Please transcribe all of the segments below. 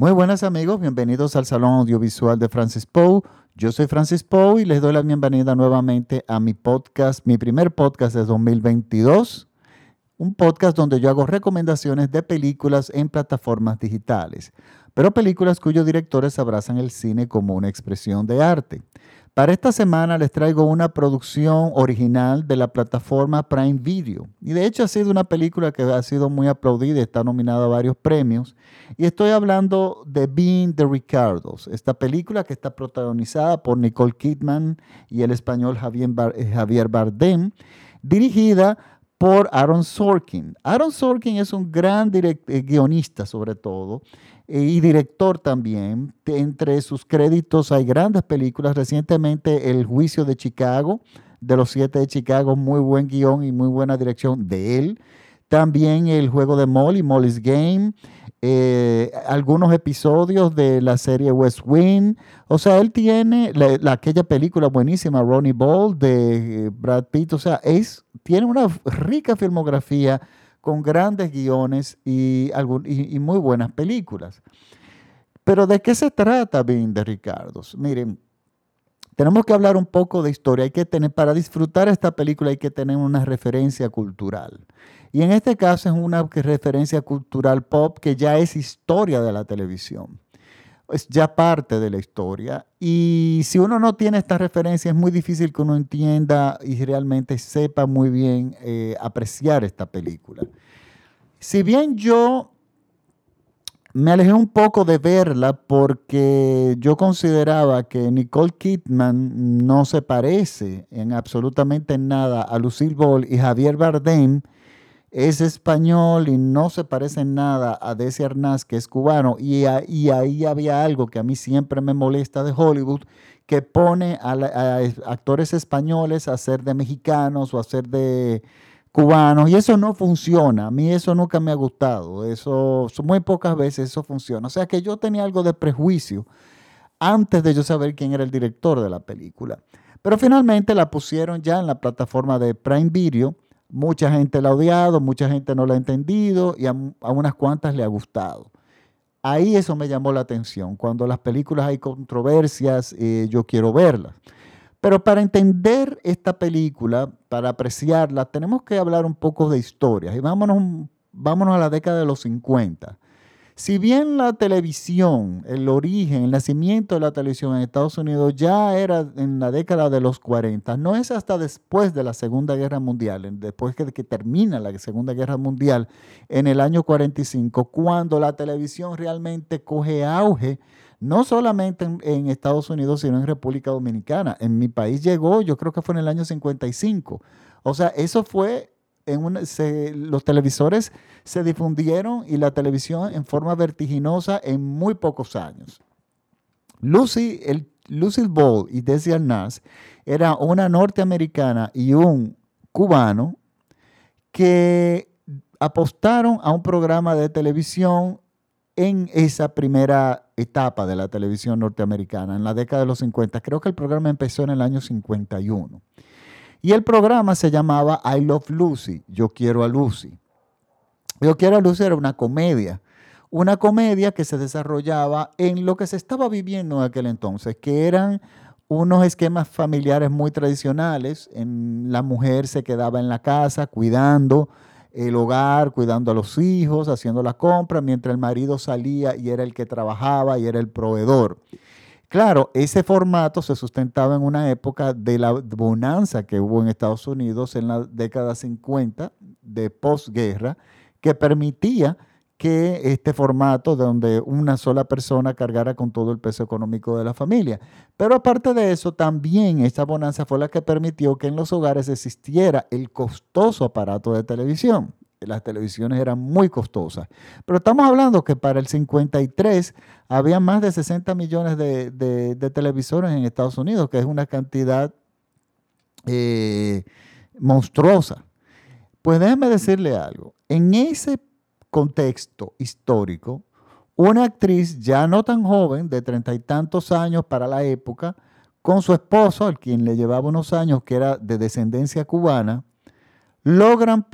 Muy buenas amigos, bienvenidos al Salón Audiovisual de Francis Poe. Yo soy Francis Poe y les doy la bienvenida nuevamente a mi podcast, mi primer podcast de 2022, un podcast donde yo hago recomendaciones de películas en plataformas digitales, pero películas cuyos directores abrazan el cine como una expresión de arte. Para esta semana les traigo una producción original de la plataforma Prime Video. Y de hecho ha sido una película que ha sido muy aplaudida está nominada a varios premios. Y estoy hablando de Being the Ricardos, esta película que está protagonizada por Nicole Kidman y el español eh, Javier Bardem, dirigida por Aaron Sorkin. Aaron Sorkin es un gran eh, guionista sobre todo y director también. Entre sus créditos hay grandes películas. Recientemente El Juicio de Chicago, de los siete de Chicago, muy buen guion y muy buena dirección de él. También El Juego de Molly, Molly's Game. Eh, algunos episodios de la serie West Wing. O sea, él tiene la, aquella película buenísima, Ronnie Ball, de eh, Brad Pitt. O sea, es, tiene una rica filmografía con grandes guiones y, muy buenas películas. Pero ¿de qué se trata Bien de Ricardos? Miren, tenemos que hablar un poco de historia. Hay que tener, para disfrutar esta película hay que tener una referencia cultural. Y en este caso es una referencia cultural pop que ya es historia de la televisión es ya parte de la historia. Y si uno no tiene esta referencia, es muy difícil que uno entienda y realmente sepa muy bien eh, apreciar esta película. Si bien yo me alejé un poco de verla porque yo consideraba que Nicole Kidman no se parece en absolutamente nada a Lucille Ball y Javier Bardem es español y no se parece en nada a Desi Arnaz, que es cubano, y, ahí había algo que a mí siempre me molesta de Hollywood, que pone a, actores españoles a ser de mexicanos o a ser de cubanos, y eso no funciona, a mí eso nunca me ha gustado, eso muy pocas veces eso funciona, o sea que yo tenía algo de prejuicio antes de yo saber quién era el director de la película. Pero finalmente la pusieron ya en la plataforma de Prime Video, Mucha gente la ha odiado, mucha gente no la ha entendido y a, unas cuantas le ha gustado. Ahí eso me llamó la atención. Cuando las películas hay controversias, eh, yo quiero verlas. Pero para entender esta película, para apreciarla, tenemos que hablar un poco de historia. Y vámonos, vámonos a la década de los 50. Si bien la televisión, el origen, el nacimiento de la televisión en Estados Unidos ya era en la década de los 40, no es hasta después de la Segunda Guerra Mundial, después que, que termina la Segunda Guerra Mundial en el año 45, cuando la televisión realmente coge auge, no solamente en, en Estados Unidos, sino en República Dominicana. En mi país llegó, yo creo que fue en el año 55. O sea, eso fue los televisores se difundieron y la televisión en forma vertiginosa en muy pocos años. Lucy, el, Ball y Desi Arnaz era una norteamericana y un cubano que apostaron a un programa de televisión en esa primera etapa de la televisión norteamericana, en la década de los 50. Creo que el programa empezó en el año 51. Y el programa se llamaba I Love Lucy, Yo quiero a Lucy. Yo quiero a Lucy era una comedia, una comedia que se desarrollaba en lo que se estaba viviendo en aquel entonces, que eran unos esquemas familiares muy tradicionales. En, la mujer se quedaba en la casa cuidando el hogar, cuidando a los hijos, haciendo la compra, mientras el marido salía y era el que trabajaba y era el proveedor. Claro, ese formato se sustentaba en una época de la bonanza que hubo en Estados Unidos en la década 50 de posguerra, que permitía que este formato donde una sola persona cargara con todo el peso económico de la familia. Pero aparte de eso, también esta bonanza fue la que permitió que en los hogares existiera el costoso aparato de televisión las televisiones eran muy costosas. Pero estamos hablando que para el 53 había más de 60 millones de, televisores en Estados Unidos, que es una cantidad eh, monstruosa. Pues déjeme decirle algo. En ese contexto histórico, una actriz ya no tan joven, de treinta y tantos años para la época, con su esposo, al quien le llevaba unos años, que era de descendencia cubana, logran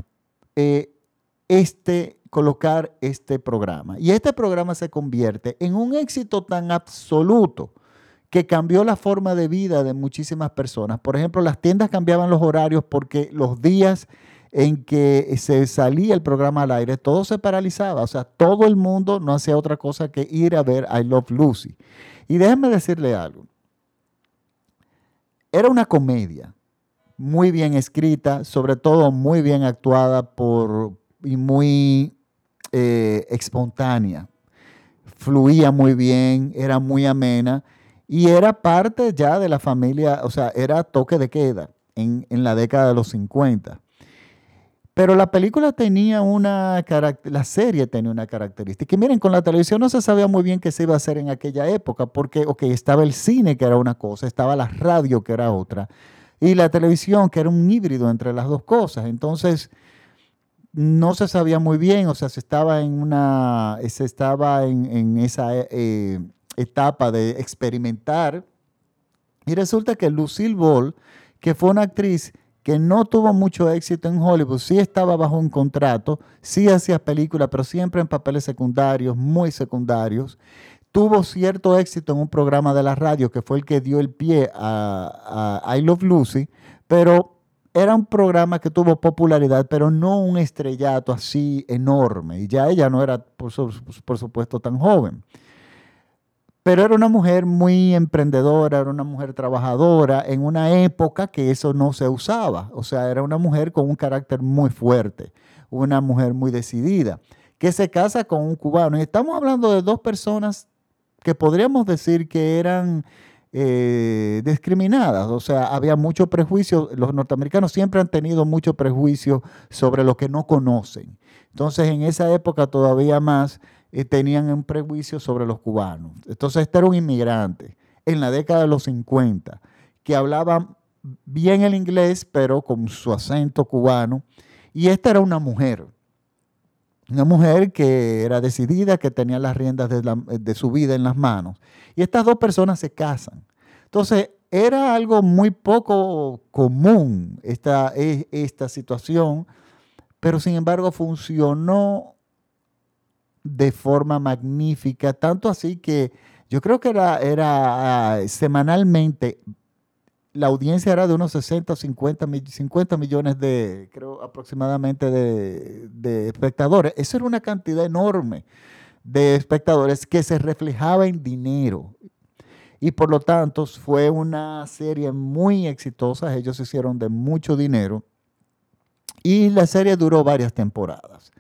eh, este colocar este programa. Y este programa se convierte en un éxito tan absoluto que cambió la forma de vida de muchísimas personas. Por ejemplo, las tiendas cambiaban los horarios porque los días en que se salía el programa al aire, todo se paralizaba. O sea, todo el mundo no hacía otra cosa que ir a ver I Love Lucy. Y déjenme decirle algo. Era una comedia muy bien escrita, sobre todo muy bien actuada por, y muy eh, espontánea. Fluía muy bien, era muy amena y era parte ya de la familia, o sea, era toque de queda en, en la década de los 50. Pero la película tenía una la serie tenía una característica. Y miren, con la televisión no se sabía muy bien qué se iba a hacer en aquella época, porque, ok, estaba el cine, que era una cosa, estaba la radio, que era otra, y la televisión, que era un híbrido entre las dos cosas. Entonces, no se sabía muy bien, o sea, se estaba en una, se estaba en, esa eh, etapa de experimentar. Y resulta que Lucille Ball, que fue una actriz que no tuvo mucho éxito en Hollywood, sí estaba bajo un contrato, sí hacía películas, pero siempre en papeles secundarios, muy secundarios. Tuvo cierto éxito en un programa de la radio que fue el que dio el pie a, a I Love Lucy, pero era un programa que tuvo popularidad, pero no un estrellato así enorme. Y ya ella no era, por, supuesto, tan joven. Pero era una mujer muy emprendedora, era una mujer trabajadora en una época que eso no se usaba. O sea, era una mujer con un carácter muy fuerte, una mujer muy decidida, que se casa con un cubano. Y estamos hablando de dos personas que podríamos decir que eran eh, discriminadas. O sea, había mucho prejuicio. Los norteamericanos siempre han tenido mucho prejuicio sobre lo que no conocen. Entonces, en esa época todavía más eh, tenían un prejuicio sobre los cubanos. Entonces, este era un inmigrante en la década de los 50 que hablaba bien el inglés, pero con su acento cubano. Y esta era una mujer. Una mujer que era decidida, que tenía las riendas de, su vida en las manos. Y estas dos personas se casan. Entonces, era algo muy poco común esta, e, esta situación, pero sin embargo funcionó de forma magnífica, tanto así que yo creo que era, era ah, semanalmente la audiencia era de unos 60 o 50, 50 millones de, creo, aproximadamente de, espectadores. Eso era una cantidad enorme de espectadores que se reflejaba en dinero. Y por lo tanto fue una serie muy exitosa. Ellos hicieron de mucho dinero. Y la serie duró varias temporadas.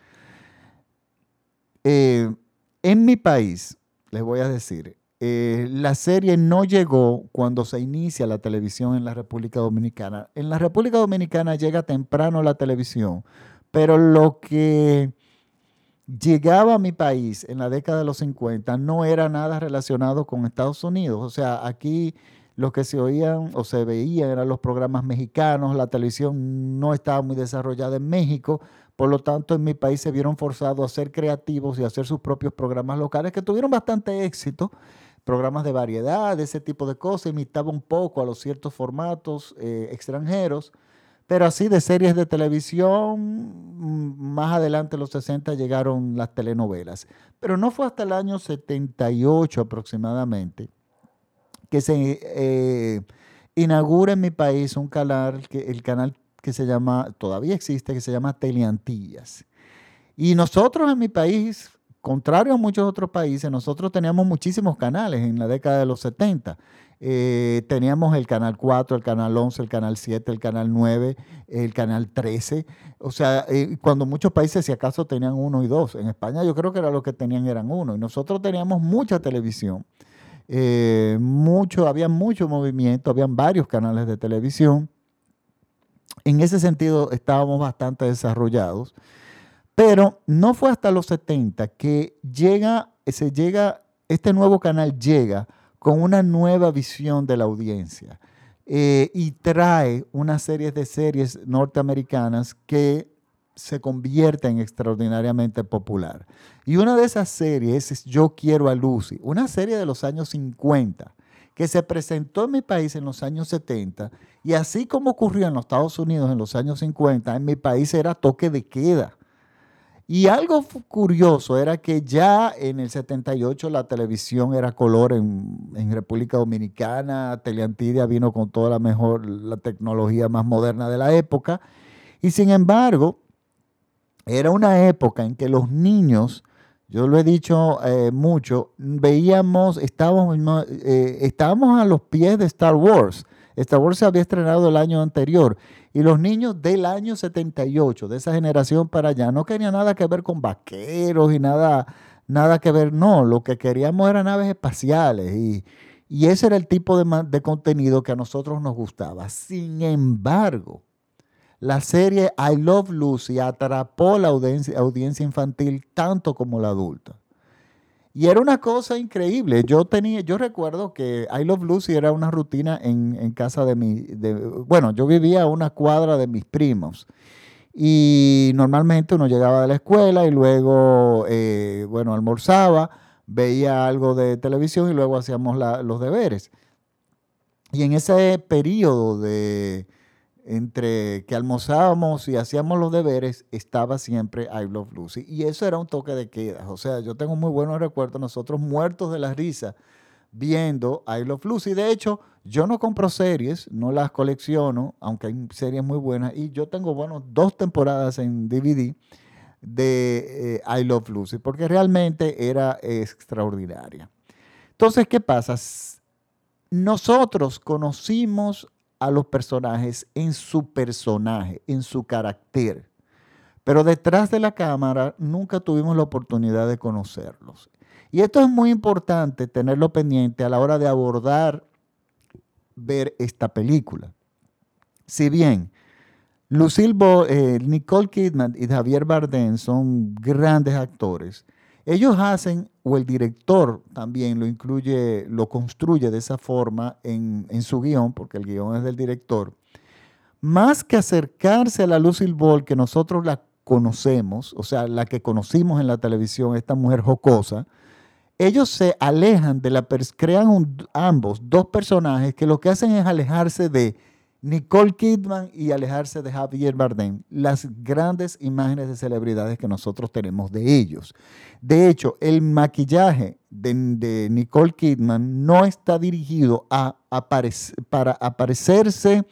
Eh, en mi país, les voy a decir, eh, la serie no llegó cuando se inicia la televisión en la República Dominicana. En la República Dominicana llega temprano la televisión, pero lo que llegaba a mi país en la década de los 50 no era nada relacionado con Estados Unidos. O sea, aquí lo que se oían o se veían eran los programas mexicanos, la televisión no estaba muy desarrollada en México, por lo tanto en mi país se vieron forzados a ser creativos y a hacer sus propios programas locales que tuvieron bastante éxito programas de variedad, ese tipo de cosas, imitaba un poco a los ciertos formatos eh, extranjeros, pero así de series de televisión, mm, más adelante en los 60 llegaron las telenovelas. Pero no fue hasta el año 78 aproximadamente que se eh, inaugura en mi país un canal, que, el canal que se llama, todavía existe, que se llama Teleantillas. Y nosotros en mi país contrario a muchos otros países, nosotros teníamos muchísimos canales en la década de los 70. Eh, teníamos el canal 4, el canal 11, el canal 7, el canal 9, el canal 13. O sea, eh, cuando muchos países, si acaso, tenían uno y dos. En España yo creo que era lo que tenían eran uno. Y nosotros teníamos mucha televisión. Eh, mucho, había mucho movimiento, habían varios canales de televisión. En ese sentido estábamos bastante desarrollados. Pero no fue hasta los 70 que llega, se llega, este nuevo canal llega con una nueva visión de la audiencia eh, y trae una serie de series norteamericanas que se convierten extraordinariamente popular. Y una de esas series es Yo quiero a Lucy, una serie de los años 50 que se presentó en mi país en los años 70 y así como ocurrió en los Estados Unidos en los años 50, en mi país era toque de queda. Y algo curioso era que ya en el 78 la televisión era color en, República Dominicana, Teleantidia vino con toda la mejor, la tecnología más moderna de la época, y sin embargo, era una época en que los niños, yo lo he dicho eh, mucho, veíamos, estábamos, eh, estábamos a los pies de Star Wars. Star Wars se había estrenado el año anterior y los niños del año 78, de esa generación para allá, no querían nada que ver con vaqueros y nada, nada que ver, no, lo que queríamos eran naves espaciales y, ese era el tipo de, de contenido que a nosotros nos gustaba. Sin embargo, la serie I Love Lucy atrapó la audiencia, audiencia infantil tanto como la adulta. Y era una cosa increíble. Yo tenía, yo recuerdo que I Love Lucy era una rutina en, casa de mi, bueno, yo vivía a una cuadra de mis primos. Y normalmente uno llegaba de la escuela y luego, eh, bueno, almorzaba, veía algo de televisión y luego hacíamos los deberes. Y en ese periodo de, entre que almorzábamos y hacíamos los deberes, estaba siempre I Love Lucy. Y eso era un toque de queda. O sea, yo tengo muy buenos recuerdos, nosotros muertos de la risa viendo I Love Lucy. De hecho, yo no compro series, no las colecciono, aunque hay series muy buenas. Y yo tengo, bueno, dos temporadas en DVD de eh, I Love Lucy, porque realmente era extraordinaria. Entonces, ¿qué pasa? Nosotros conocimos a los personajes en su personaje, en su carácter. Pero detrás de la cámara nunca tuvimos la oportunidad de conocerlos. Y esto es muy importante tenerlo pendiente a la hora de abordar, ver esta película. Si bien Lucille eh, Nicole Kidman y Javier Bardem son grandes actores, ellos hacen, o el director también lo incluye, lo construye de esa forma en, su guion, porque el guion es del director. Más que acercarse a la Lucille Ball que nosotros la conocemos, o sea, la que conocimos en la televisión, esta mujer jocosa, ellos se alejan de la, crean ambos dos personajes que lo que hacen es alejarse de Nicole Kidman y alejarse de Javier Bardem, las grandes imágenes de celebridades que nosotros tenemos de ellos. De hecho, el maquillaje de, Nicole Kidman no está dirigido a para aparecerse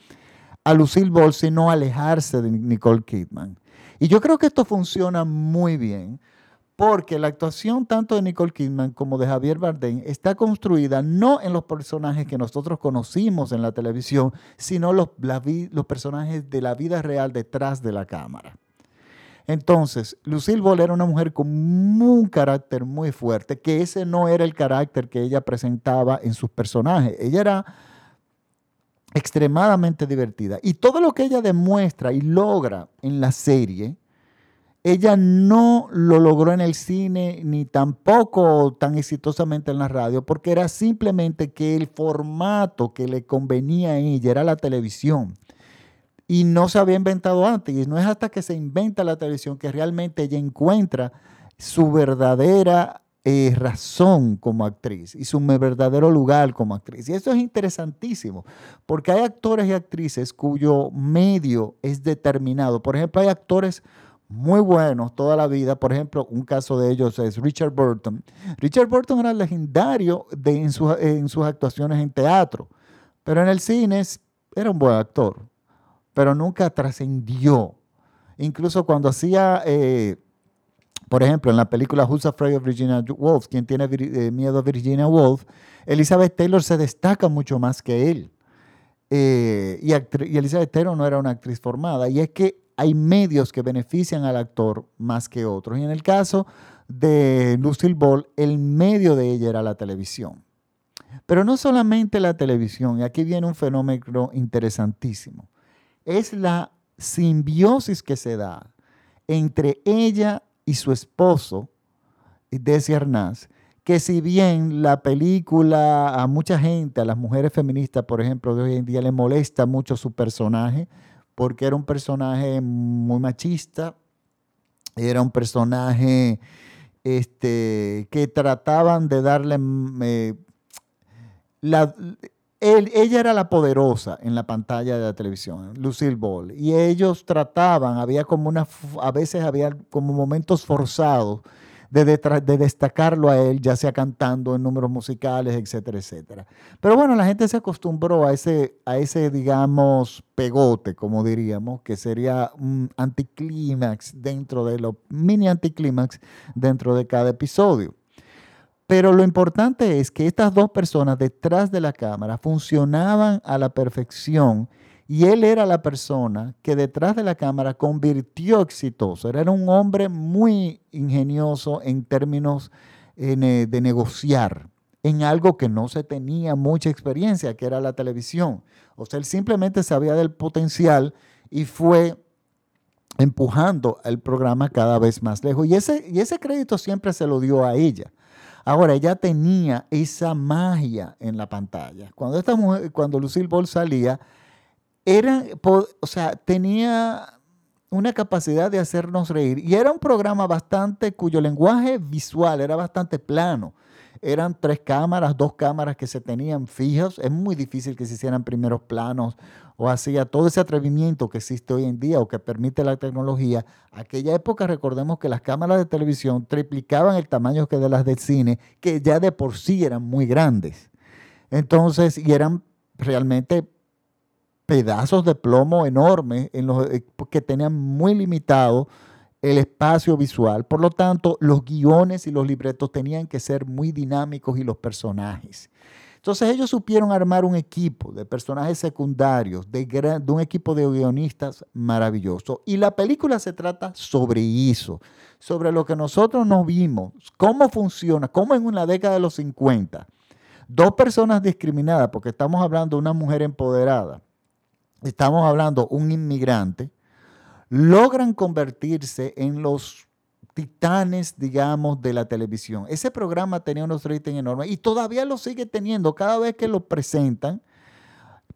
a Lucille Ball, sino alejarse de Nicole Kidman. Y yo creo que esto funciona muy bien porque la actuación tanto de Nicole Kidman como de Javier Bardem está construida no en los personajes que nosotros conocimos en la televisión, sino los, los personajes de la vida real detrás de la cámara. Entonces, Lucille Ball era una mujer con un carácter muy fuerte, que ese no era el carácter que ella presentaba en sus personajes. Ella era extremadamente divertida. Y todo lo que ella demuestra y logra en la serie, ella no lo logró en el cine ni tampoco tan exitosamente en la radio, porque era simplemente que el formato que le convenía a ella era la televisión. Y no se había inventado antes. Y no es hasta que se inventa la televisión que realmente ella encuentra su verdadera eh, razón como actriz y su verdadero lugar como actriz. Y eso es interesantísimo, porque hay actores y actrices cuyo medio es determinado. Por ejemplo, hay actores muy buenos toda la vida. Por ejemplo, un caso de ellos es Richard Burton. Richard Burton era legendario de, en, sus actuaciones en teatro, pero en el cine era un buen actor, pero nunca trascendió. Incluso cuando hacía, eh, por ejemplo, en la película Who's Afraid of Virginia Woolf, quien tiene eh, miedo a Virginia Woolf, Elizabeth Taylor se destaca mucho más que él. Eh, y, y Elizabeth Taylor no era una actriz formada. Y es que hay medios que benefician al actor más que otros. Y en el caso de Lucille Ball, el medio de ella era la televisión. Pero no solamente la televisión, y aquí viene un fenómeno interesantísimo, es la simbiosis que se da entre ella y su esposo, Desi Arnaz, que si bien la película a mucha gente, a las mujeres feministas, por ejemplo, de hoy en día le molesta mucho su personaje, porque era un personaje muy machista, era un personaje este, que trataban de darle... Mm, eh, ella era la poderosa en la pantalla de la televisión, Lucille Ball, y ellos trataban, había como a veces había como momentos forzados de, de, destacarlo a él, ya sea cantando en números musicales, etcétera, etcétera. Pero bueno, la gente se acostumbró a ese, a ese digamos, pegote, como diríamos, que sería un anticlímax dentro de los mini anticlímax dentro de cada episodio. Pero lo importante es que estas dos personas detrás de la cámara funcionaban a la perfección y él era la persona que detrás de la cámara convirtió exitoso. Era un hombre muy ingenioso en términos eh, de negociar en algo que no se tenía mucha experiencia, que era la televisión. O sea, él simplemente sabía del potencial y fue empujando el programa cada vez más lejos. Y ese, y ese crédito siempre se lo dio a ella. Ahora, ella tenía esa magia en la pantalla. Cuando, esta mujer, cuando Lucille Ball salía, era, o sea, tenía una capacidad de hacernos reír. Y era un programa bastante, cuyo lenguaje visual era bastante plano. Eran tres cámaras, dos cámaras que se tenían fijas. Es muy difícil que se hicieran primeros planos o hacía todo ese atrevimiento que existe hoy en día o que permite la tecnología. Aquella época recordemos que las cámaras de televisión triplicaban el tamaño que de las del cine, que ya de por sí eran muy grandes. Entonces, y eran realmente pedazos de plomo enormes en los, eh, que tenían muy limitado el espacio visual. Por lo tanto, los guiones y los libretos tenían que ser muy dinámicos y los personajes. Entonces ellos supieron armar un equipo de personajes secundarios, de, un equipo de guionistas maravilloso. Y la película se trata sobre eso, sobre lo que nosotros nos vimos, cómo funciona, cómo en una década de los 50, dos personas discriminadas, porque estamos hablando de una mujer empoderada, estamos hablando un inmigrante, logran convertirse en los titanes, digamos, de la televisión. Ese programa tenía unos ratings enormes y todavía lo sigue teniendo cada vez que lo presentan.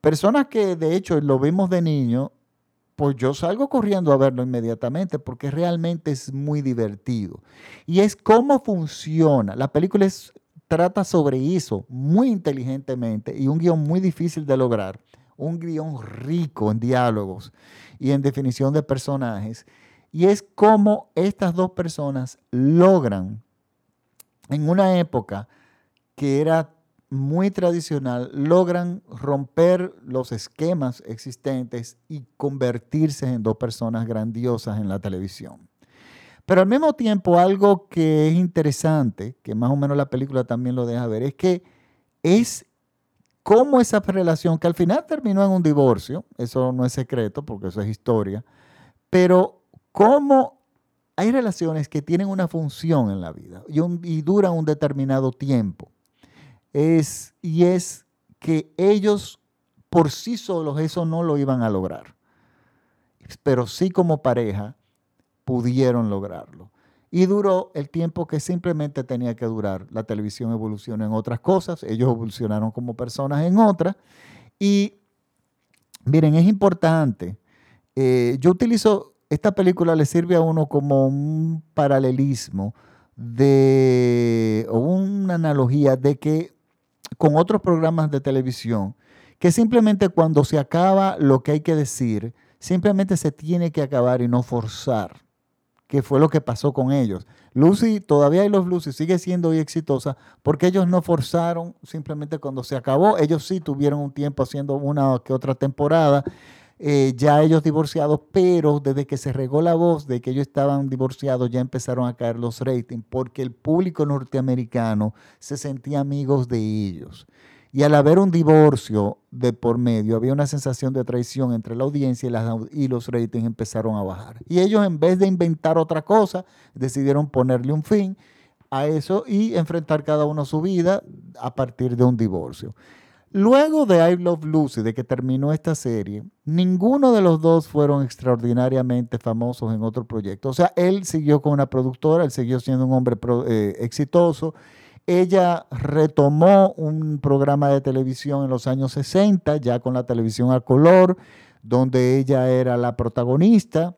Personas que de hecho lo vimos de niño, pues yo salgo corriendo a verlo inmediatamente porque realmente es muy divertido. Y es cómo funciona. La película trata sobre eso muy inteligentemente y un guion muy difícil de lograr un guion rico en diálogos y en definición de personajes. Y es como estas dos personas logran, en una época que era muy tradicional, logran romper los esquemas existentes y convertirse en dos personas grandiosas en la televisión. Pero al mismo tiempo, algo que es interesante, que más o menos la película también lo deja ver, es que es cómo esa relación, que al final terminó en un divorcio, eso no es secreto porque eso es historia, pero cómo hay relaciones que tienen una función en la vida y, duran un determinado tiempo. Es, y es que ellos por sí solos eso no lo iban a lograr, pero sí como pareja pudieron lograrlo y duró el tiempo que simplemente tenía que durar. La televisión evolucionó en otras cosas, ellos evolucionaron como personas en otras. Y miren, es importante. Eh, yo utilizo, esta película le sirve a uno como un paralelismo de, o una analogía de que con otros programas de televisión, que simplemente cuando se acaba lo que hay que decir, simplemente se tiene que acabar y no forzar que fue lo que pasó con ellos. Lucy, todavía hay los Lucy, sigue siendo hoy exitosa porque ellos no forzaron simplemente cuando se acabó. Ellos sí tuvieron un tiempo haciendo una que otra temporada, eh, ya ellos divorciados, pero desde que se regó la voz de que ellos estaban divorciados ya empezaron a caer los ratings porque el público norteamericano se sentía amigos de ellos. Y al haber un divorcio de por medio, había una sensación de traición entre la audiencia y, los ratings empezaron a bajar. Y ellos, en vez de inventar otra cosa, decidieron ponerle un fin a eso y enfrentar cada uno su vida a partir de un divorcio. Luego de I Love Lucy, de que terminó esta serie, ninguno de los dos fueron extraordinariamente famosos en otro proyecto. O sea, él siguió con una productora, él siguió siendo un hombre eh, exitoso ella retomó un programa de televisión en los años 60, ya con la televisión a color, donde ella era la protagonista,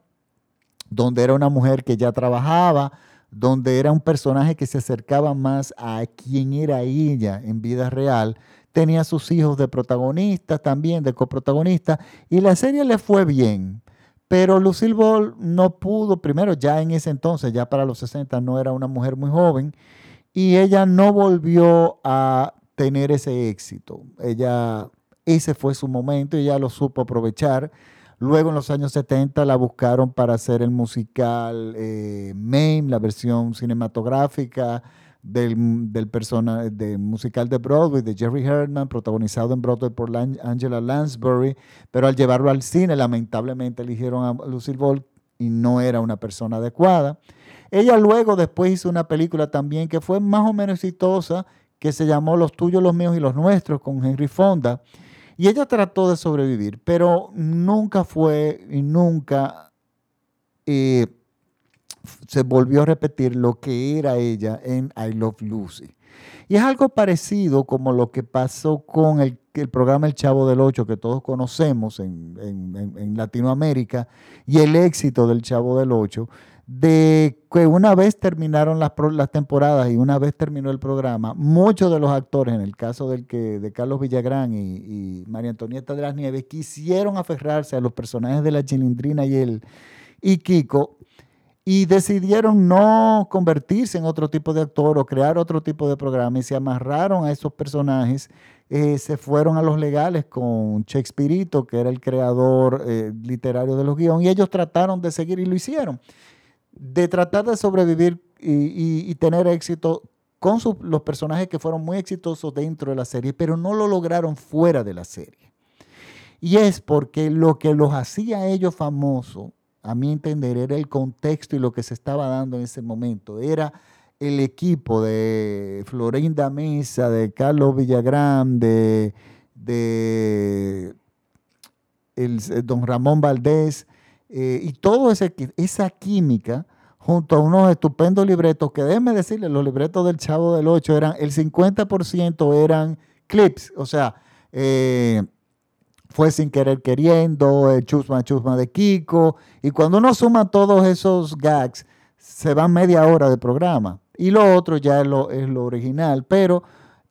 donde era una mujer que ya trabajaba, donde era un personaje que se acercaba más a quien era ella en vida real. tenía sus hijos de protagonistas también, de coprotagonistas, y la serie le fue bien. Pero Lucille Ball no pudo, primero ya en ese entonces, ya para los 60, no era una mujer muy joven, y ella no volvió a tener ese éxito. Ella, ese fue su momento y ella lo supo aprovechar. Luego en los años 70 la buscaron para hacer el musical eh, Mame, la versión cinematográfica del, del persona, de musical de Broadway de Jerry Herman, protagonizado en Broadway por Angela Lansbury, pero al llevarlo al cine lamentablemente eligieron a Lucille Ball y no era una persona adecuada. Ella luego después hizo una película también que fue más o menos exitosa, que se llamó Los tuyos, los míos y los nuestros, con Henry Fonda. Y ella trató de sobrevivir, pero nunca fue y nunca eh, se volvió a repetir lo que era ella en I Love Lucy. Y es algo parecido como lo que pasó con el, programa El Chavo del Ocho, que todos conocemos en, en Latinoamérica, y el éxito del Chavo del Ocho, de que una vez terminaron las, las, temporadas y una vez terminó el programa, muchos de los actores, en el caso del que, de Carlos Villagrán y, María Antonieta de las Nieves, quisieron aferrarse a los personajes de la Chilindrina y, el, y Kiko y decidieron no convertirse en otro tipo de actor o crear otro tipo de programa y se amarraron a esos personajes. Eh, se fueron a los legales con Shakespeare, que era el creador eh, literario de los guiones, y ellos trataron de seguir y lo hicieron de tratar de sobrevivir y, tener éxito con los personajes que fueron muy exitosos dentro de la serie, pero no lo lograron fuera de la serie. Y es porque lo que los hacía ellos famosos, a mi entender, era el contexto y lo que se estaba dando en ese momento. Era el equipo de Florinda Mesa, de Carlos Villagrán, de, de don Ramón Valdés, eh, y toda esa química junto a unos estupendos libretos, que déjenme decirle, los libretos del Chavo del 8 eran, el 50% eran clips, o sea, eh, fue sin querer queriendo, el chusma chusma de Kiko, y cuando uno suma todos esos gags, se van media hora de programa. Y lo otro ya es lo, es lo original, pero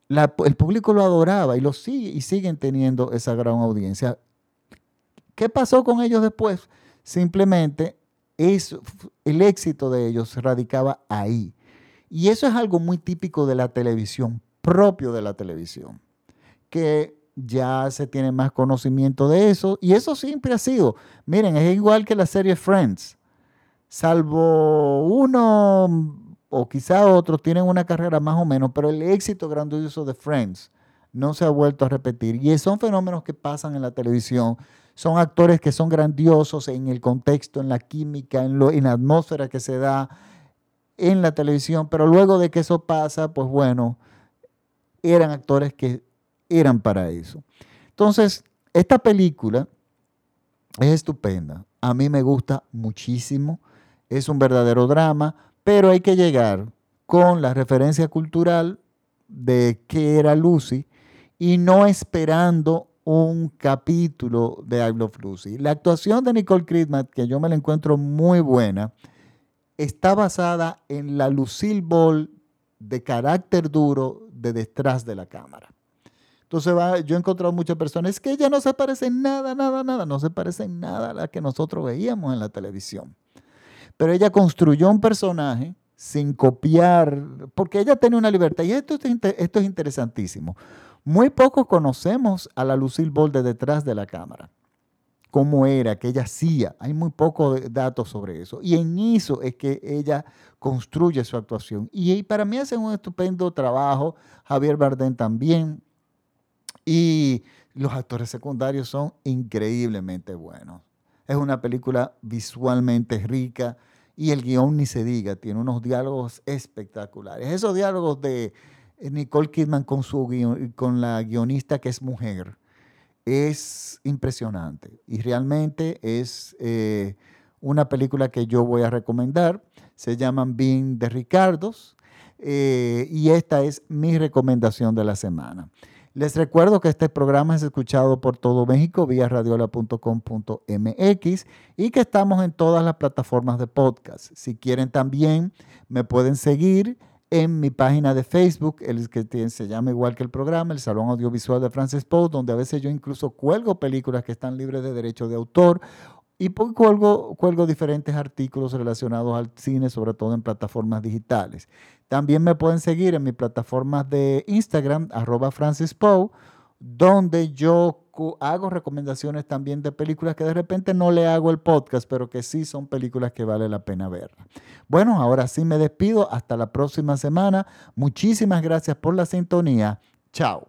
el público lo adoraba y lo sigue y siguen teniendo esa gran audiencia. ¿Qué pasó con ellos después? Simplemente el éxito de ellos radicaba ahí. Y eso es algo muy típico de la televisión, propio de la televisión, que ya se tiene más conocimiento de eso. Y eso siempre ha sido. Miren, es igual que la serie Friends. Salvo uno o quizá otros tienen una carrera más o menos, pero el éxito grandioso de Friends no se ha vuelto a repetir. Y son fenómenos que pasan en la televisión son actores que son grandiosos en el contexto, en la química, en, la atmósfera que se da en la televisión, pero luego de que eso pasa, pues bueno, eran actores que eran para eso. Entonces, esta película es estupenda. A mí me gusta muchísimo. Es un verdadero drama, pero hay que llegar con la referencia cultural de qué era Lucy y no esperando un capítulo de I Love Lucy. La actuación de Nicole Kidman, que yo me la encuentro muy buena, está basada en la Lucille Ball de carácter duro de detrás de la cámara. Entonces yo he encontrado muchas personas, es que ella no se parece en nada, nada, nada, no se parece en nada a la que nosotros veíamos en la televisión. Pero ella construyó un personaje sin copiar, porque ella tenía una libertad. Y esto es interesantísimo. Muy pocos conocemos a la Lucille Ball de detrás de la cámara. Cómo era, qué ella hacía. Hay muy pocos datos sobre eso. Y en eso es que ella construye su actuación. Y para mí hace un estupendo trabajo. Javier Bardem también. Y los actores secundarios son increíblemente buenos. Es una película visualmente rica y el guion ni se diga, tiene unos diálogos espectaculares. Esos diálogos de, Nicole Kidman con, su, con la guionista que es mujer es impresionante y realmente es eh, una película que yo voy a recomendar. Se llaman Being de Ricardos eh, y esta es mi recomendación de la semana. Les recuerdo que este programa es escuchado por todo México vía radiola.com.mx y que estamos en todas las plataformas de podcast. Si quieren también me pueden seguir en mi página de Facebook, el que se llama igual que el programa, el Salón Audiovisual de Francis Poe, donde a veces yo incluso cuelgo películas que están libres de derecho de autor y cuelgo, diferentes artículos relacionados al cine, sobre todo en plataformas digitales. También me pueden seguir en mi plataforma de Instagram, arroba donde yo hago recomendaciones también de películas que de repente no le hago el podcast, pero que sí son películas que vale la pena ver. Bueno, ahora sí me despido. Hasta la próxima semana. Muchísimas gracias por la sintonía. Chao.